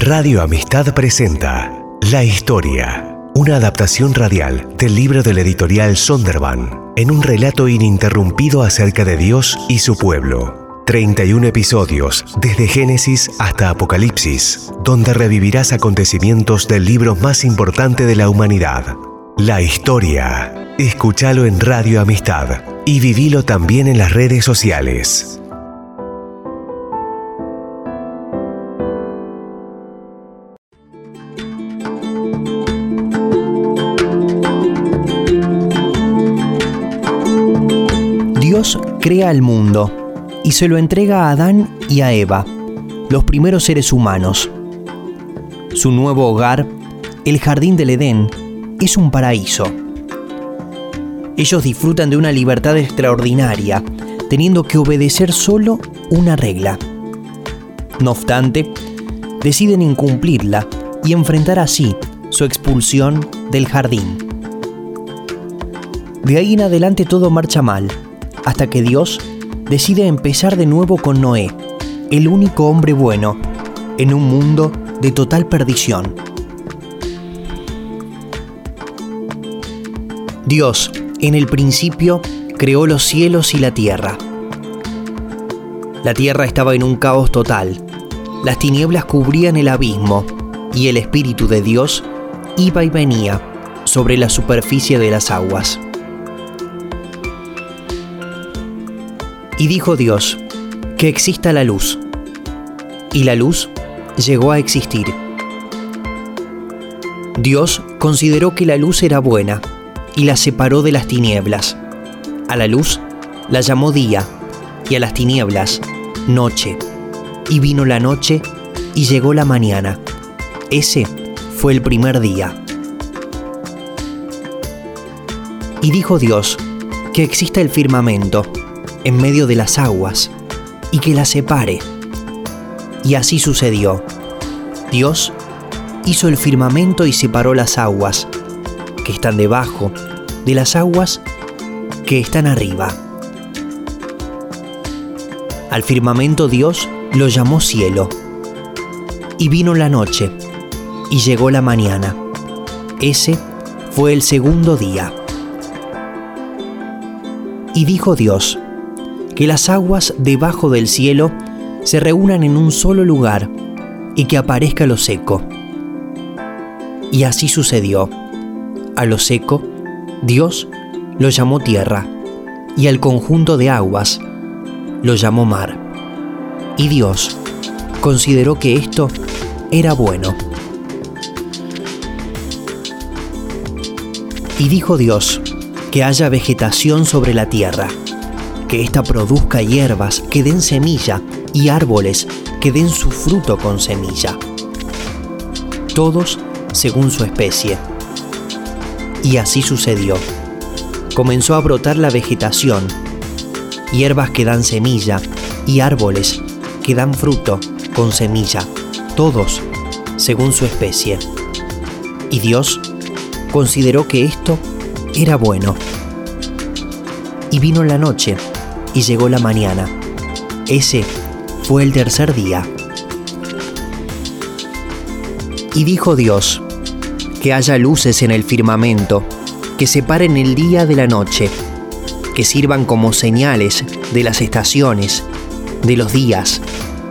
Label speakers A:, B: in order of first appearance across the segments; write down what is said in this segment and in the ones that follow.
A: Radio Amistad presenta La Historia, una adaptación radial del libro del editorial Sonderban, en un relato ininterrumpido acerca de Dios y su pueblo. 31 episodios, desde Génesis hasta Apocalipsis, donde revivirás acontecimientos del libro más importante de la humanidad. La Historia. Escúchalo en Radio Amistad y vivilo también en las redes sociales.
B: Crea el mundo y se lo entrega a Adán y a Eva, los primeros seres humanos. Su nuevo hogar, el jardín del Edén, es un paraíso. Ellos disfrutan de una libertad extraordinaria, teniendo que obedecer solo una regla. No obstante, deciden incumplirla y enfrentar así su expulsión del jardín. De ahí en adelante todo marcha mal, hasta que Dios decide empezar de nuevo con Noé, el único hombre bueno, en un mundo de total perdición. Dios, en el principio, creó los cielos y la tierra. La tierra estaba en un caos total. Las tinieblas cubrían el abismo y el Espíritu de Dios iba y venía sobre la superficie de las aguas. Y dijo Dios, que exista la luz. Y la luz llegó a existir. Dios consideró que la luz era buena y la separó de las tinieblas. A la luz la llamó día y a las tinieblas noche. Y vino la noche y llegó la mañana. Ese fue el primer día. Y dijo Dios, que exista el firmamento en medio de las aguas y que las separe. Y así sucedió. Dios hizo el firmamento y separó las aguas que están debajo de las aguas que están arriba. Al firmamento Dios lo llamó cielo. Y vino la noche, y llegó la mañana. Ese fue el segundo día. Y dijo Dios, que las aguas debajo del cielo se reúnan en un solo lugar y que aparezca lo seco. Y así sucedió. A lo seco, Dios lo llamó tierra, y al conjunto de aguas lo llamó mar. Y Dios consideró que esto era bueno. Y dijo Dios, que haya vegetación sobre la tierra que ésta produzca hierbas que den semilla y árboles que den su fruto con semilla, todos según su especie. Y así sucedió. Comenzó a brotar la vegetación, hierbas que dan semilla y árboles que dan fruto con semilla, todos según su especie. Y Dios consideró que esto era bueno. Y vino la noche y llegó la mañana. Ese fue el tercer día. Y dijo Dios, que haya luces en el firmamento, que separen el día de la noche, que sirvan como señales de las estaciones, de los días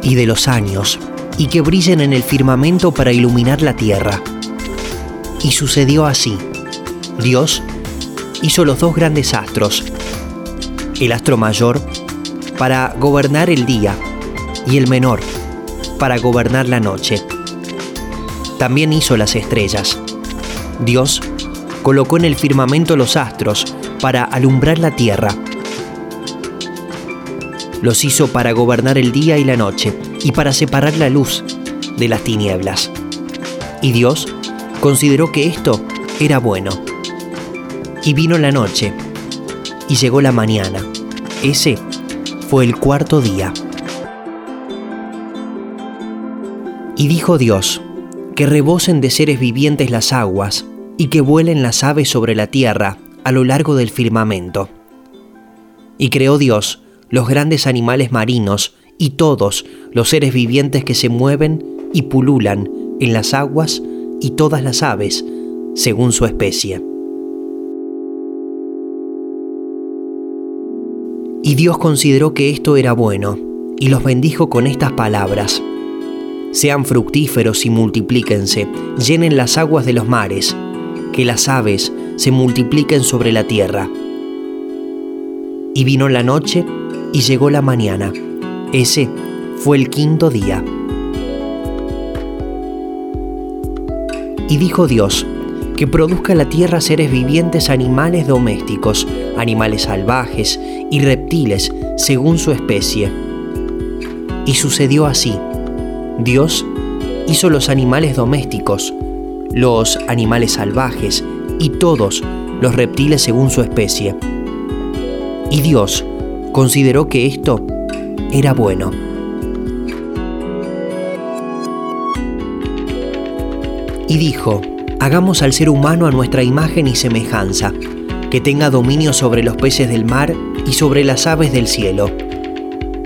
B: y de los años, y que brillen en el firmamento para iluminar la tierra. Y sucedió así. Dios hizo los dos grandes astros, el astro mayor para gobernar el día y el menor para gobernar la noche. También hizo las estrellas. Dios colocó en el firmamento los astros para alumbrar la tierra. Los hizo para gobernar el día y la noche y para separar la luz de las tinieblas. Y Dios consideró que esto era bueno. Y vino la noche y llegó la mañana. Ese fue el cuarto día. Y dijo Dios, que rebosen de seres vivientes las aguas, y que vuelen las aves sobre la tierra a lo largo del firmamento. Y creó Dios los grandes animales marinos y todos los seres vivientes que se mueven y pululan en las aguas y todas las aves, según su especie. Y Dios consideró que esto era bueno, y los bendijo con estas palabras. Sean fructíferos y multiplíquense, llenen las aguas de los mares, que las aves se multipliquen sobre la tierra. Y vino la noche y llegó la mañana. Ese fue el quinto día. Y dijo Dios, que produzca la tierra seres vivientes, animales domésticos, animales salvajes y reptiles según su especie. Y sucedió así. Dios hizo los animales domésticos, los animales salvajes y todos los reptiles según su especie. Y Dios consideró que esto era bueno. Y dijo, hagamos al ser humano a nuestra imagen y semejanza, que tenga dominio sobre los peces del mar y sobre las aves del cielo,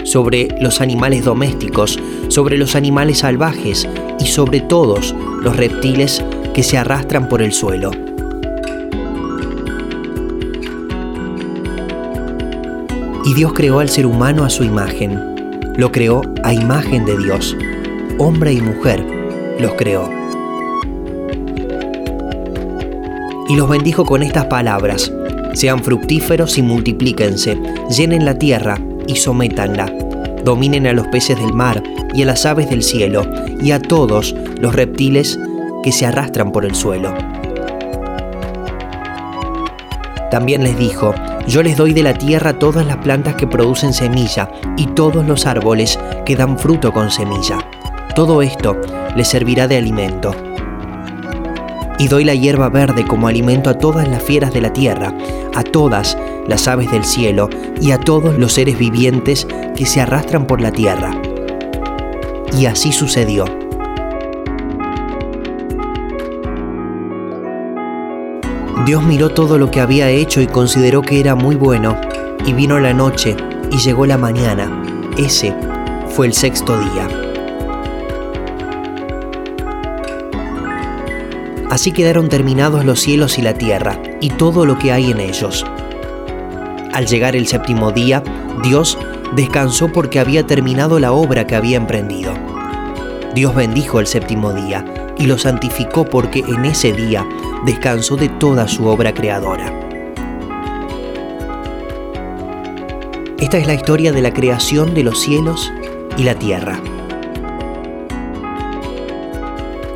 B: sobre los animales domésticos, sobre los animales salvajes y sobre todos los reptiles que se arrastran por el suelo. Y Dios creó al ser humano a su imagen. Lo creó a imagen de Dios. Hombre y mujer los creó. Y los bendijo con estas palabras. Sean fructíferos y multiplíquense, llenen la tierra y sométanla. Dominen a los peces del mar y a las aves del cielo y a todos los reptiles que se arrastran por el suelo. También les dijo, yo les doy de la tierra todas las plantas que producen semilla y todos los árboles que dan fruto con semilla. Todo esto les servirá de alimento. Y doy la hierba verde como alimento a todas las fieras de la tierra, a todas las aves del cielo y a todos los seres vivientes que se arrastran por la tierra. Y así sucedió. Dios miró todo lo que había hecho y consideró que era muy bueno, y vino la noche y llegó la mañana. Ese fue el sexto día. Así quedaron terminados los cielos y la tierra, y todo lo que hay en ellos. Al llegar el séptimo día, Dios descansó porque había terminado la obra que había emprendido. Dios bendijo el séptimo día y lo santificó porque en ese día descansó de toda su obra creadora. Esta es la historia de la creación de los cielos y la tierra.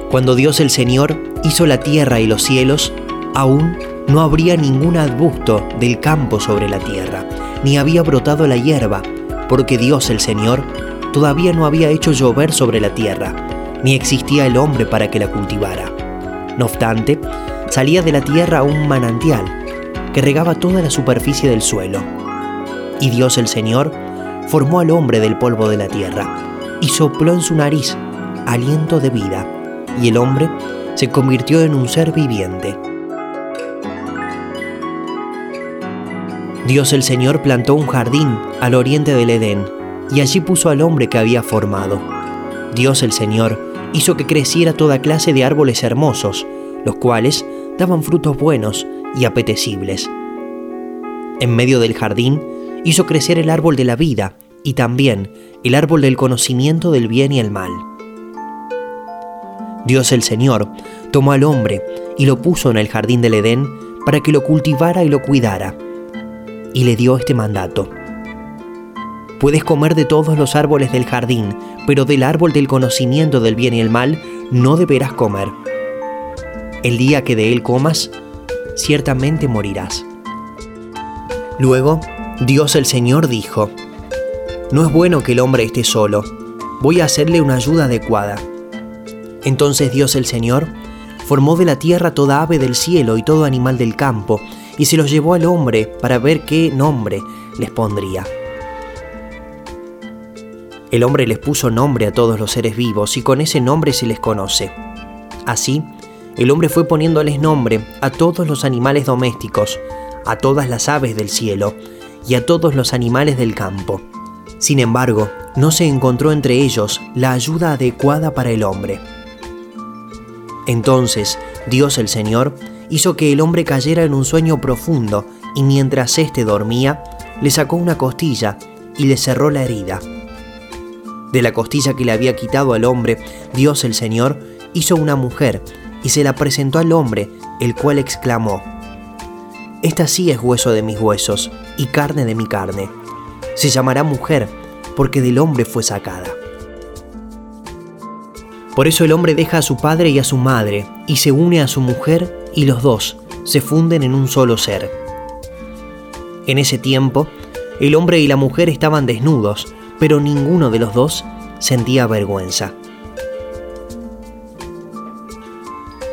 B: Cuando Dios el Señor hizo la tierra y los cielos, aún no habría ningún arbusto del campo sobre la tierra, ni había brotado la hierba, porque Dios el Señor todavía no había hecho llover sobre la tierra, ni existía el hombre para que la cultivara. No obstante, salía de la tierra un manantial que regaba toda la superficie del suelo. Y Dios el Señor formó al hombre del polvo de la tierra y sopló en su nariz aliento de vida, y el hombre se convirtió en un ser viviente. Dios el Señor plantó un jardín al oriente del Edén, y allí puso al hombre que había formado. Dios el Señor hizo que creciera toda clase de árboles hermosos, los cuales daban frutos buenos y apetecibles. En medio del jardín hizo crecer el árbol de la vida y también el árbol del conocimiento del bien y el mal. Dios el Señor tomó al hombre y lo puso en el jardín del Edén para que lo cultivara y lo cuidara. Y le dio este mandato. Puedes comer de todos los árboles del jardín, pero del árbol del conocimiento del bien y el mal no deberás comer el día que de él comas, ciertamente morirás. Luego, Dios el Señor dijo, No es bueno que el hombre esté solo, voy a hacerle una ayuda adecuada. Entonces Dios el Señor formó de la tierra toda ave del cielo y todo animal del campo, y se los llevó al hombre para ver qué nombre les pondría. El hombre les puso nombre a todos los seres vivos y con ese nombre se les conoce. Así, el hombre fue poniéndoles nombre a todos los animales domésticos, a todas las aves del cielo y a todos los animales del campo. Sin embargo, no se encontró entre ellos la ayuda adecuada para el hombre. Entonces Dios el Señor hizo que el hombre cayera en un sueño profundo y mientras éste dormía, le sacó una costilla y le cerró la herida. De la costilla que le había quitado al hombre, Dios el Señor hizo una mujer y se la presentó al hombre, el cual exclamó, Esta sí es hueso de mis huesos y carne de mi carne. Se llamará mujer porque del hombre fue sacada. Por eso el hombre deja a su padre y a su madre y se une a su mujer y los dos se funden en un solo ser. En ese tiempo, el hombre y la mujer estaban desnudos, pero ninguno de los dos sentía vergüenza.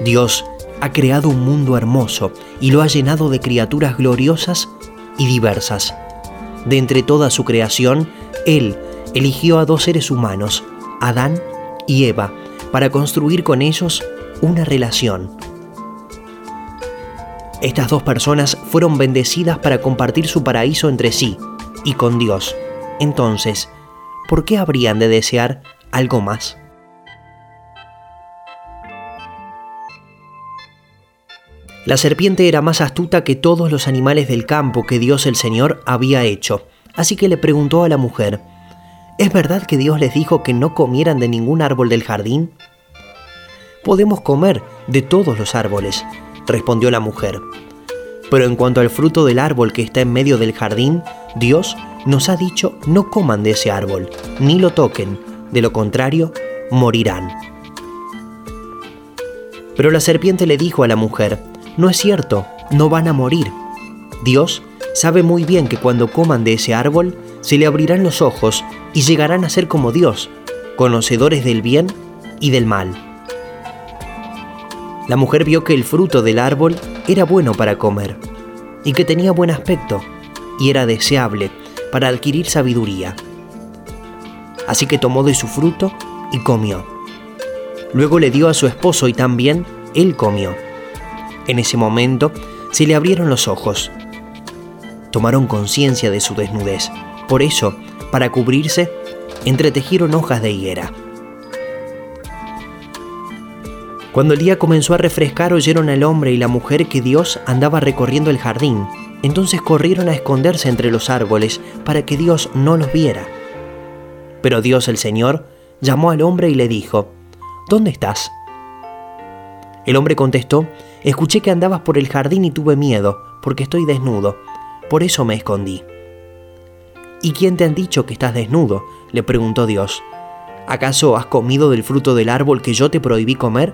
B: Dios ha creado un mundo hermoso y lo ha llenado de criaturas gloriosas y diversas. De entre toda su creación, Él eligió a dos seres humanos, Adán y Eva, para construir con ellos una relación. Estas dos personas fueron bendecidas para compartir su paraíso entre sí y con Dios. Entonces, ¿por qué habrían de desear algo más? La serpiente era más astuta que todos los animales del campo que Dios el Señor había hecho, así que le preguntó a la mujer, ¿Es verdad que Dios les dijo que no comieran de ningún árbol del jardín? Podemos comer de todos los árboles, respondió la mujer. Pero en cuanto al fruto del árbol que está en medio del jardín, Dios nos ha dicho no coman de ese árbol, ni lo toquen, de lo contrario, morirán. Pero la serpiente le dijo a la mujer, no es cierto, no van a morir. Dios sabe muy bien que cuando coman de ese árbol, se le abrirán los ojos y llegarán a ser como Dios, conocedores del bien y del mal. La mujer vio que el fruto del árbol era bueno para comer, y que tenía buen aspecto, y era deseable para adquirir sabiduría. Así que tomó de su fruto y comió. Luego le dio a su esposo y también él comió. En ese momento se le abrieron los ojos. Tomaron conciencia de su desnudez. Por eso para cubrirse, entretejieron hojas de higuera. Cuando el día comenzó a refrescar, oyeron al hombre y la mujer que Dios andaba recorriendo el jardín. Entonces corrieron a esconderse entre los árboles para que Dios no los viera. Pero Dios el Señor llamó al hombre y le dijo, ¿Dónde estás? El hombre contestó, escuché que andabas por el jardín y tuve miedo, porque estoy desnudo, por eso me escondí. ¿Y quién te han dicho que estás desnudo? le preguntó Dios. ¿Acaso has comido del fruto del árbol que yo te prohibí comer?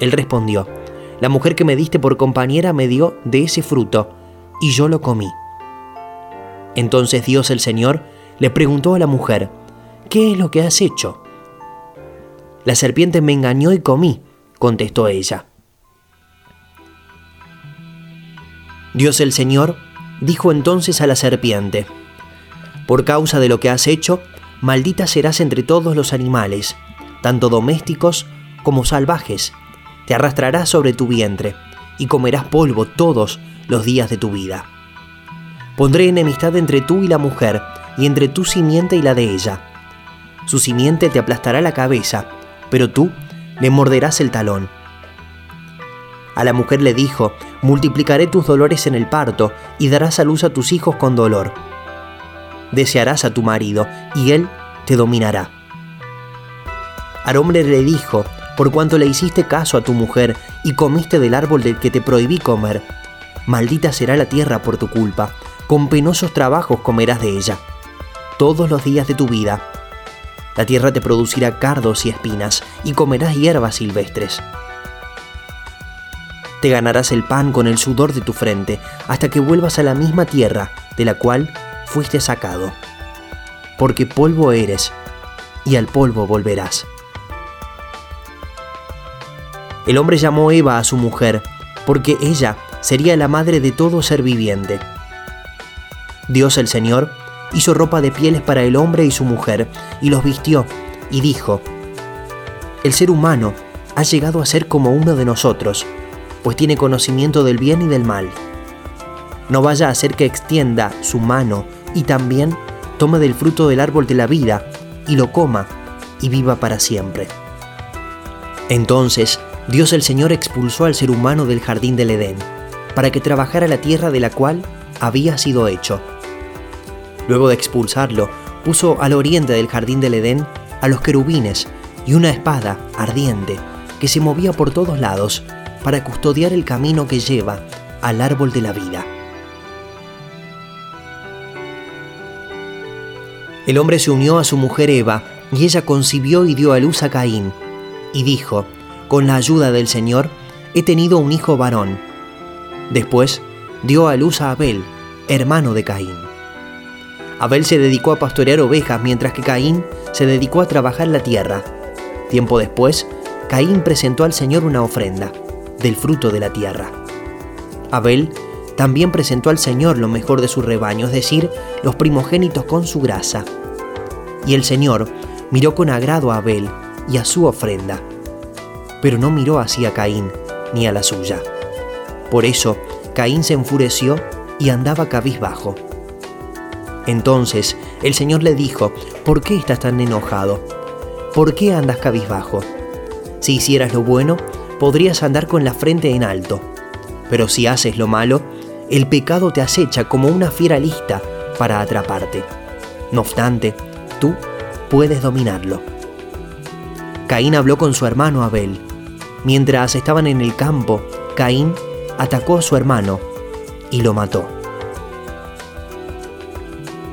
B: Él respondió, La mujer que me diste por compañera me dio de ese fruto, y yo lo comí. Entonces Dios el Señor le preguntó a la mujer, ¿qué es lo que has hecho? La serpiente me engañó y comí, contestó ella. Dios el Señor Dijo entonces a la serpiente, Por causa de lo que has hecho, maldita serás entre todos los animales, tanto domésticos como salvajes. Te arrastrarás sobre tu vientre y comerás polvo todos los días de tu vida. Pondré enemistad entre tú y la mujer, y entre tu simiente y la de ella. Su simiente te aplastará la cabeza, pero tú le morderás el talón. A la mujer le dijo, multiplicaré tus dolores en el parto y darás a luz a tus hijos con dolor. Desearás a tu marido y él te dominará. Al hombre le dijo, por cuanto le hiciste caso a tu mujer y comiste del árbol del que te prohibí comer, maldita será la tierra por tu culpa, con penosos trabajos comerás de ella, todos los días de tu vida. La tierra te producirá cardos y espinas, y comerás hierbas silvestres te ganarás el pan con el sudor de tu frente, hasta que vuelvas a la misma tierra de la cual fuiste sacado. Porque polvo eres, y al polvo volverás. El hombre llamó Eva a su mujer, porque ella sería la madre de todo ser viviente. Dios el Señor hizo ropa de pieles para el hombre y su mujer, y los vistió, y dijo, El ser humano ha llegado a ser como uno de nosotros, pues tiene conocimiento del bien y del mal. No vaya a hacer que extienda su mano y también tome del fruto del árbol de la vida y lo coma y viva para siempre. Entonces, Dios el Señor expulsó al ser humano del jardín del Edén, para que trabajara la tierra de la cual había sido hecho. Luego de expulsarlo, puso al oriente del jardín del Edén a los querubines y una espada ardiente que se movía por todos lados para custodiar el camino que lleva al árbol de la vida. El hombre se unió a su mujer Eva y ella concibió y dio a luz a Caín y dijo, con la ayuda del Señor, he tenido un hijo varón. Después dio a luz a Abel, hermano de Caín. Abel se dedicó a pastorear ovejas mientras que Caín se dedicó a trabajar la tierra. Tiempo después, Caín presentó al Señor una ofrenda, del fruto de la tierra. Abel también presentó al Señor lo mejor de su rebaño, es decir, los primogénitos con su grasa. Y el Señor miró con agrado a Abel y a su ofrenda, pero no miró hacia Caín ni a la suya. Por eso, Caín se enfureció y andaba cabizbajo. Entonces el Señor le dijo, ¿por qué estás tan enojado? ¿Por qué andas cabizbajo? Si hicieras lo bueno, podrías andar con la frente en alto. Pero si haces lo malo, el pecado te acecha como una fiera lista para atraparte. No obstante, tú puedes dominarlo. Caín habló con su hermano Abel. Mientras estaban en el campo, Caín atacó a su hermano y lo mató.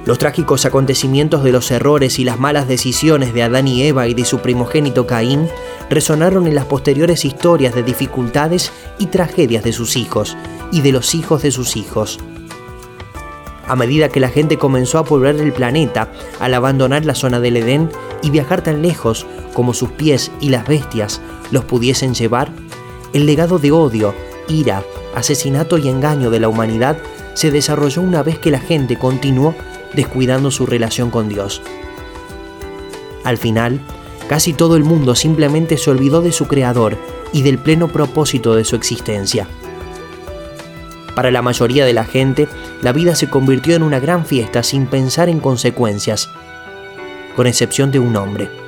B: Los trágicos acontecimientos de los errores y las malas decisiones de Adán y Eva y de su primogénito Caín resonaron en las posteriores historias de dificultades y tragedias de sus hijos y de los hijos de sus hijos. A medida que la gente comenzó a poblar el planeta al abandonar la zona del Edén y viajar tan lejos como sus pies y las bestias los pudiesen llevar, el legado de odio, ira, asesinato y engaño de la humanidad se desarrolló una vez que la gente continuó descuidando su relación con Dios. Al final, casi todo el mundo simplemente se olvidó de su Creador y del pleno propósito de su existencia. Para la mayoría de la gente, la vida se convirtió en una gran fiesta sin pensar en consecuencias, con excepción de un hombre.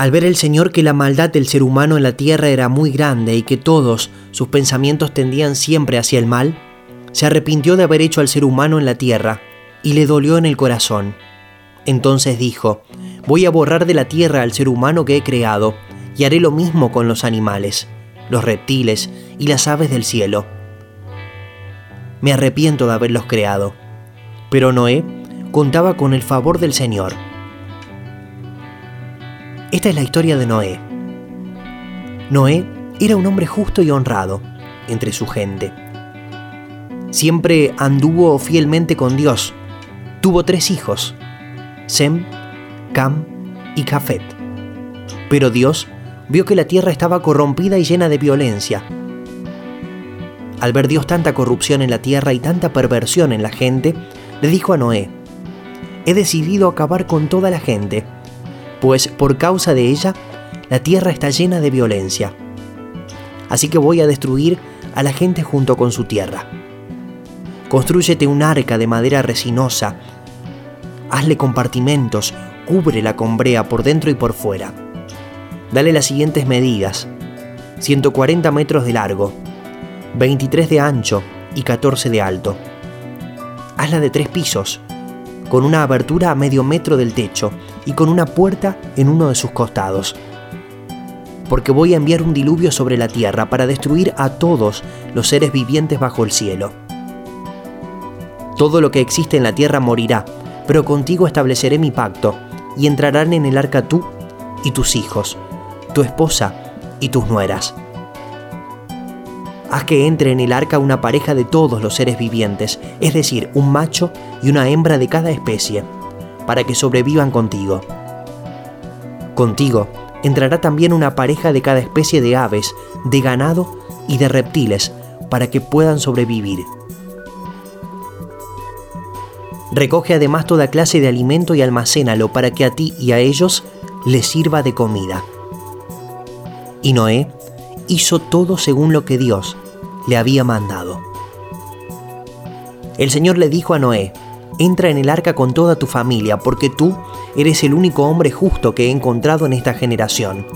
B: Al ver el Señor que la maldad del ser humano en la tierra era muy grande y que todos sus pensamientos tendían siempre hacia el mal, se arrepintió de haber hecho al ser humano en la tierra y le dolió en el corazón. Entonces dijo, voy a borrar de la tierra al ser humano que he creado y haré lo mismo con los animales, los reptiles y las aves del cielo. Me arrepiento de haberlos creado. Pero Noé contaba con el favor del Señor esta es la historia de Noé. Noé era un hombre justo y honrado entre su gente. Siempre anduvo fielmente con Dios. Tuvo tres hijos, Sem, Cam y Jafet. Pero Dios vio que la tierra estaba corrompida y llena de violencia. Al ver Dios tanta corrupción en la tierra y tanta perversión en la gente, le dijo a Noé, he decidido acabar con toda la gente pues por causa de ella la tierra está llena de violencia. Así que voy a destruir a la gente junto con su tierra. Constrúyete un arca de madera resinosa, hazle compartimentos, cúbrela con brea por dentro y por fuera. Dale las siguientes medidas: 140 metros de largo, 23 de ancho y 14 de alto. Hazla de tres pisos, con una abertura a medio metro del techo y con una puerta en uno de sus costados. Porque voy a enviar un diluvio sobre la tierra para destruir a todos los seres vivientes bajo el cielo. Todo lo que existe en la tierra morirá, pero contigo estableceré mi pacto, y entrarán en el arca tú y tus hijos, tu esposa y tus nueras. Haz que entre en el arca una pareja de todos los seres vivientes, es decir, un macho y una hembra de cada especie para que sobrevivan contigo. Contigo entrará también una pareja de cada especie de aves, de ganado y de reptiles, para que puedan sobrevivir. Recoge además toda clase de alimento y almacénalo para que a ti y a ellos les sirva de comida. Y Noé hizo todo según lo que Dios le había mandado. El Señor le dijo a Noé, entra en el arca con toda tu familia, porque tú eres el único hombre justo que he encontrado en esta generación.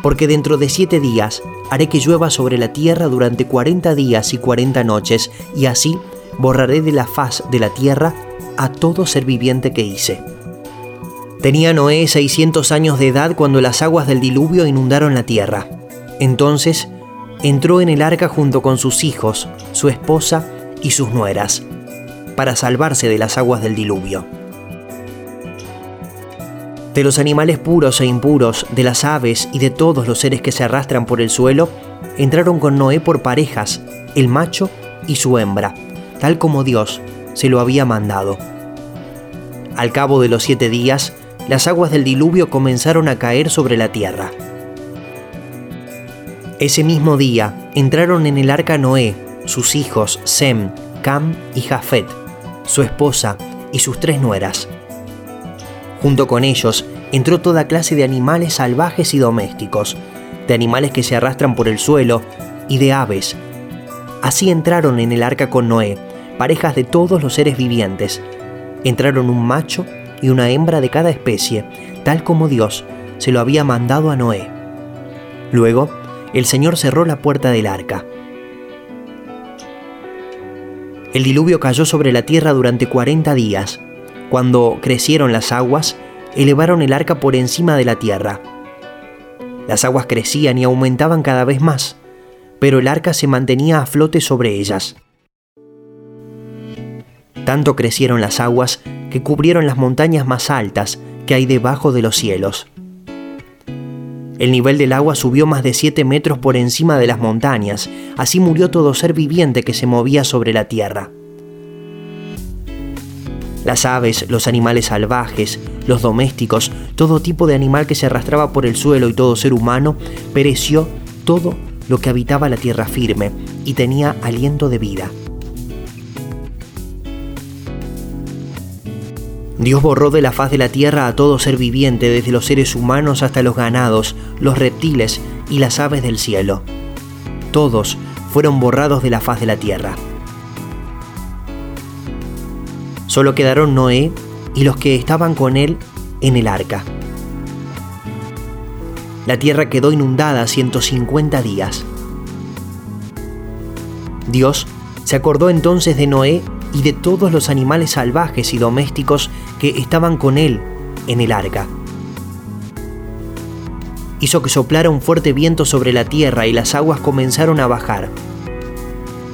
B: Porque dentro de siete días haré que llueva sobre la tierra durante cuarenta días y cuarenta noches, y así borraré de la faz de la tierra a todo ser viviente que hice. Tenía Noé 600 años de edad cuando las aguas del diluvio inundaron la tierra. Entonces entró en el arca junto con sus hijos, su esposa y sus nueras, para salvarse de las aguas del diluvio. De los animales puros e impuros, de las aves y de todos los seres que se arrastran por el suelo, entraron con Noé por parejas, el macho y su hembra, tal como Dios se lo había mandado. Al cabo de los siete días, las aguas del diluvio comenzaron a caer sobre la tierra. Ese mismo día entraron en el arca Noé, sus hijos Sem, Cam y Jafet, su esposa y sus tres nueras. Junto con ellos entró toda clase de animales salvajes y domésticos, de animales que se arrastran por el suelo y de aves. Así entraron en el arca con Noé, parejas de todos los seres vivientes. Entraron un macho y una hembra de cada especie, tal como Dios se lo había mandado a Noé. Luego, el Señor cerró la puerta del arca. El diluvio cayó sobre la tierra durante 40 días. Cuando crecieron las aguas, elevaron el arca por encima de la tierra. Las aguas crecían y aumentaban cada vez más, pero el arca se mantenía a flote sobre ellas. Tanto crecieron las aguas que cubrieron las montañas más altas que hay debajo de los cielos. El nivel del agua subió más de 7 metros por encima de las montañas, así murió todo ser viviente que se movía sobre la tierra. Las aves, los animales salvajes, los domésticos, todo tipo de animal que se arrastraba por el suelo y todo ser humano, pereció todo lo que habitaba la tierra firme y tenía aliento de vida. Dios borró de la faz de la tierra a todo ser viviente, desde los seres humanos hasta los ganados, los reptiles y las aves del cielo. Todos fueron borrados de la faz de la tierra. Solo quedaron Noé y los que estaban con él en el arca. La tierra quedó inundada 150 días. Dios se acordó entonces de Noé y de todos los animales salvajes y domésticos que estaban con él en el arca. Hizo que soplara un fuerte viento sobre la tierra y las aguas comenzaron a bajar.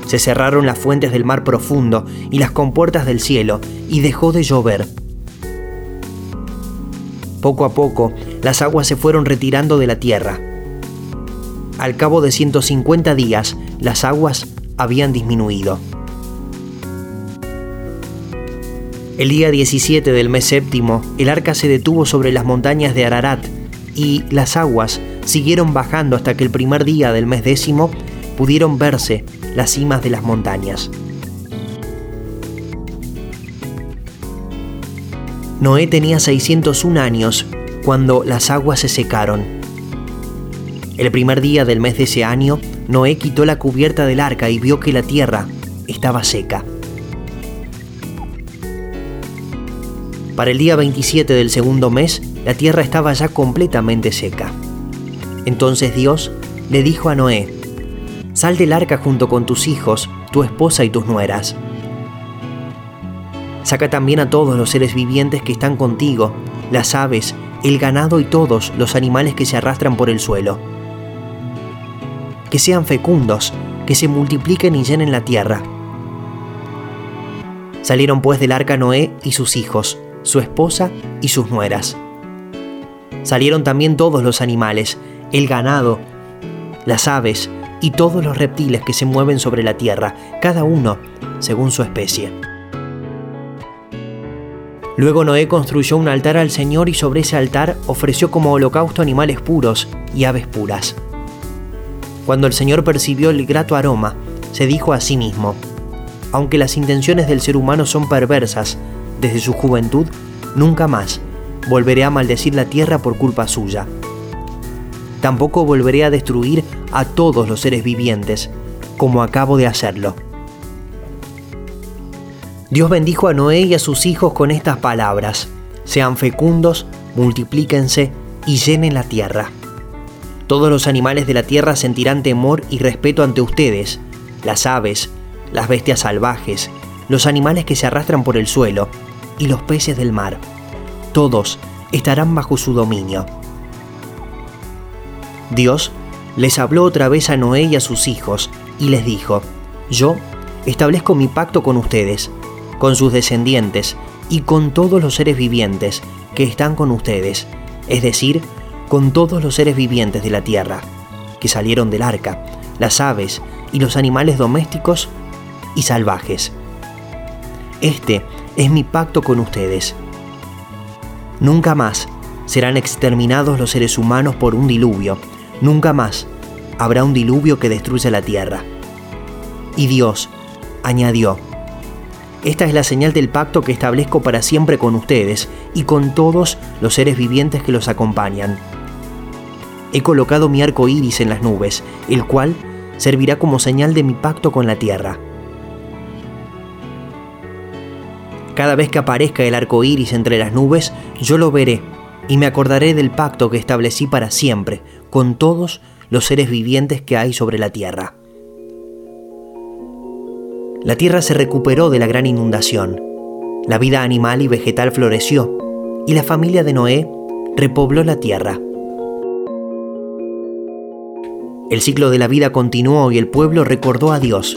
B: Se cerraron las fuentes del mar profundo y las compuertas del cielo y dejó de llover. Poco a poco, las aguas se fueron retirando de la tierra. Al cabo de 150 días, las aguas habían disminuido. El día 17 del mes séptimo, el arca se detuvo sobre las montañas de Ararat y las aguas siguieron bajando hasta que el primer día del mes décimo pudieron verse las cimas de las montañas. Noé tenía 601 años cuando las aguas se secaron. El primer día del mes de ese año, Noé quitó la cubierta del arca y vio que la tierra estaba seca. Para el día 27 del segundo mes, la tierra estaba ya completamente seca. Entonces Dios le dijo a Noé, Sal del arca junto con tus hijos, tu esposa y tus nueras. Saca también a todos los seres vivientes que están contigo, las aves, el ganado y todos los animales que se arrastran por el suelo. Que sean fecundos, que se multipliquen y llenen la tierra. Salieron pues del arca Noé y sus hijos, su esposa y sus nueras. Salieron también todos los animales, el ganado, las aves y todos los reptiles que se mueven sobre la tierra, cada uno según su especie. Luego Noé construyó un altar al Señor y sobre ese altar ofreció como holocausto animales puros y aves puras. Cuando el Señor percibió el grato aroma, se dijo a sí mismo, aunque las intenciones del ser humano son perversas, desde su juventud, nunca más volveré a maldecir la tierra por culpa suya. Tampoco volveré a destruir a todos los seres vivientes, como acabo de hacerlo. Dios bendijo a Noé y a sus hijos con estas palabras. Sean fecundos, multiplíquense y llenen la tierra. Todos los animales de la tierra sentirán temor y respeto ante ustedes, las aves, las bestias salvajes, los animales que se arrastran por el suelo y los peces del mar. Todos estarán bajo su dominio. Dios les habló otra vez a Noé y a sus hijos y les dijo, yo establezco mi pacto con ustedes, con sus descendientes y con todos los seres vivientes que están con ustedes, es decir, con todos los seres vivientes de la tierra, que salieron del arca, las aves y los animales domésticos y salvajes. Este es mi pacto con ustedes. Nunca más serán exterminados los seres humanos por un diluvio, nunca más habrá un diluvio que destruya la tierra. Y Dios añadió, esta es la señal del pacto que establezco para siempre con ustedes y con todos los seres vivientes que los acompañan. He colocado mi arco iris en las nubes, el cual servirá como señal de mi pacto con la tierra. Cada vez que aparezca el arco iris entre las nubes, yo lo veré y me acordaré del pacto que establecí para siempre con todos los seres vivientes que hay sobre la tierra. La tierra se recuperó de la gran inundación. La vida animal y vegetal floreció y la familia de Noé repobló la tierra. El ciclo de la vida continuó y el pueblo recordó a Dios.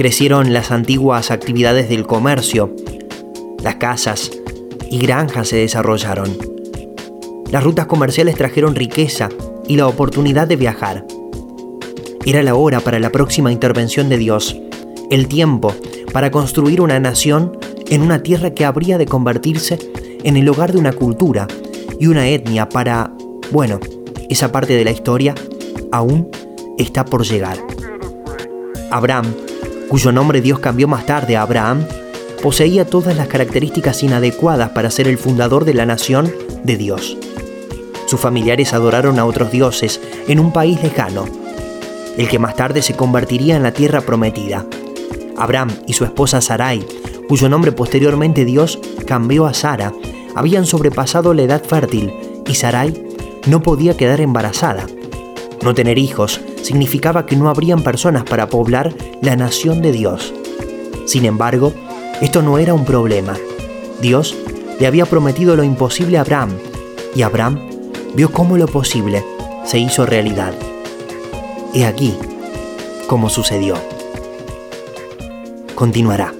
B: Crecieron las antiguas actividades del comercio, las casas y granjas se desarrollaron. Las rutas comerciales trajeron riqueza y la oportunidad de viajar. Era la hora para la próxima intervención de Dios, el tiempo para construir una nación en una tierra que habría de convertirse en el hogar de una cultura y una etnia para, bueno, esa parte de la historia aún está por llegar. Abraham, cuyo nombre Dios cambió más tarde a Abraham, poseía todas las características inadecuadas para ser el fundador de la nación de Dios. Sus familiares adoraron a otros dioses en un país lejano, el que más tarde se convertiría en la tierra prometida. Abraham y su esposa Sarai, cuyo nombre posteriormente Dios cambió a Sara, habían sobrepasado la edad fértil y Sarai no podía quedar embarazada. No tener hijos significaba que no habrían personas para poblar la nación de Dios. Sin embargo, esto no era un problema. Dios le había prometido lo imposible a Abraham y Abraham vio cómo lo posible se hizo realidad. He aquí cómo sucedió. Continuará.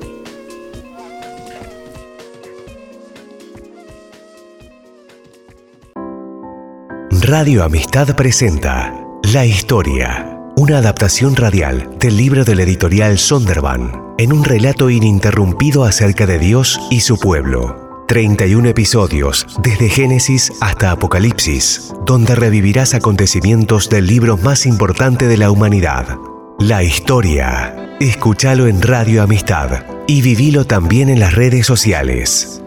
A: Radio Amistad presenta La Historia, una adaptación radial del libro del editorial Sonderban, en un relato ininterrumpido acerca de Dios y su pueblo. 31 episodios, desde Génesis hasta Apocalipsis, donde revivirás acontecimientos del libro más importante de la humanidad. La historia. Escúchalo en Radio Amistad y vivilo también en las redes sociales.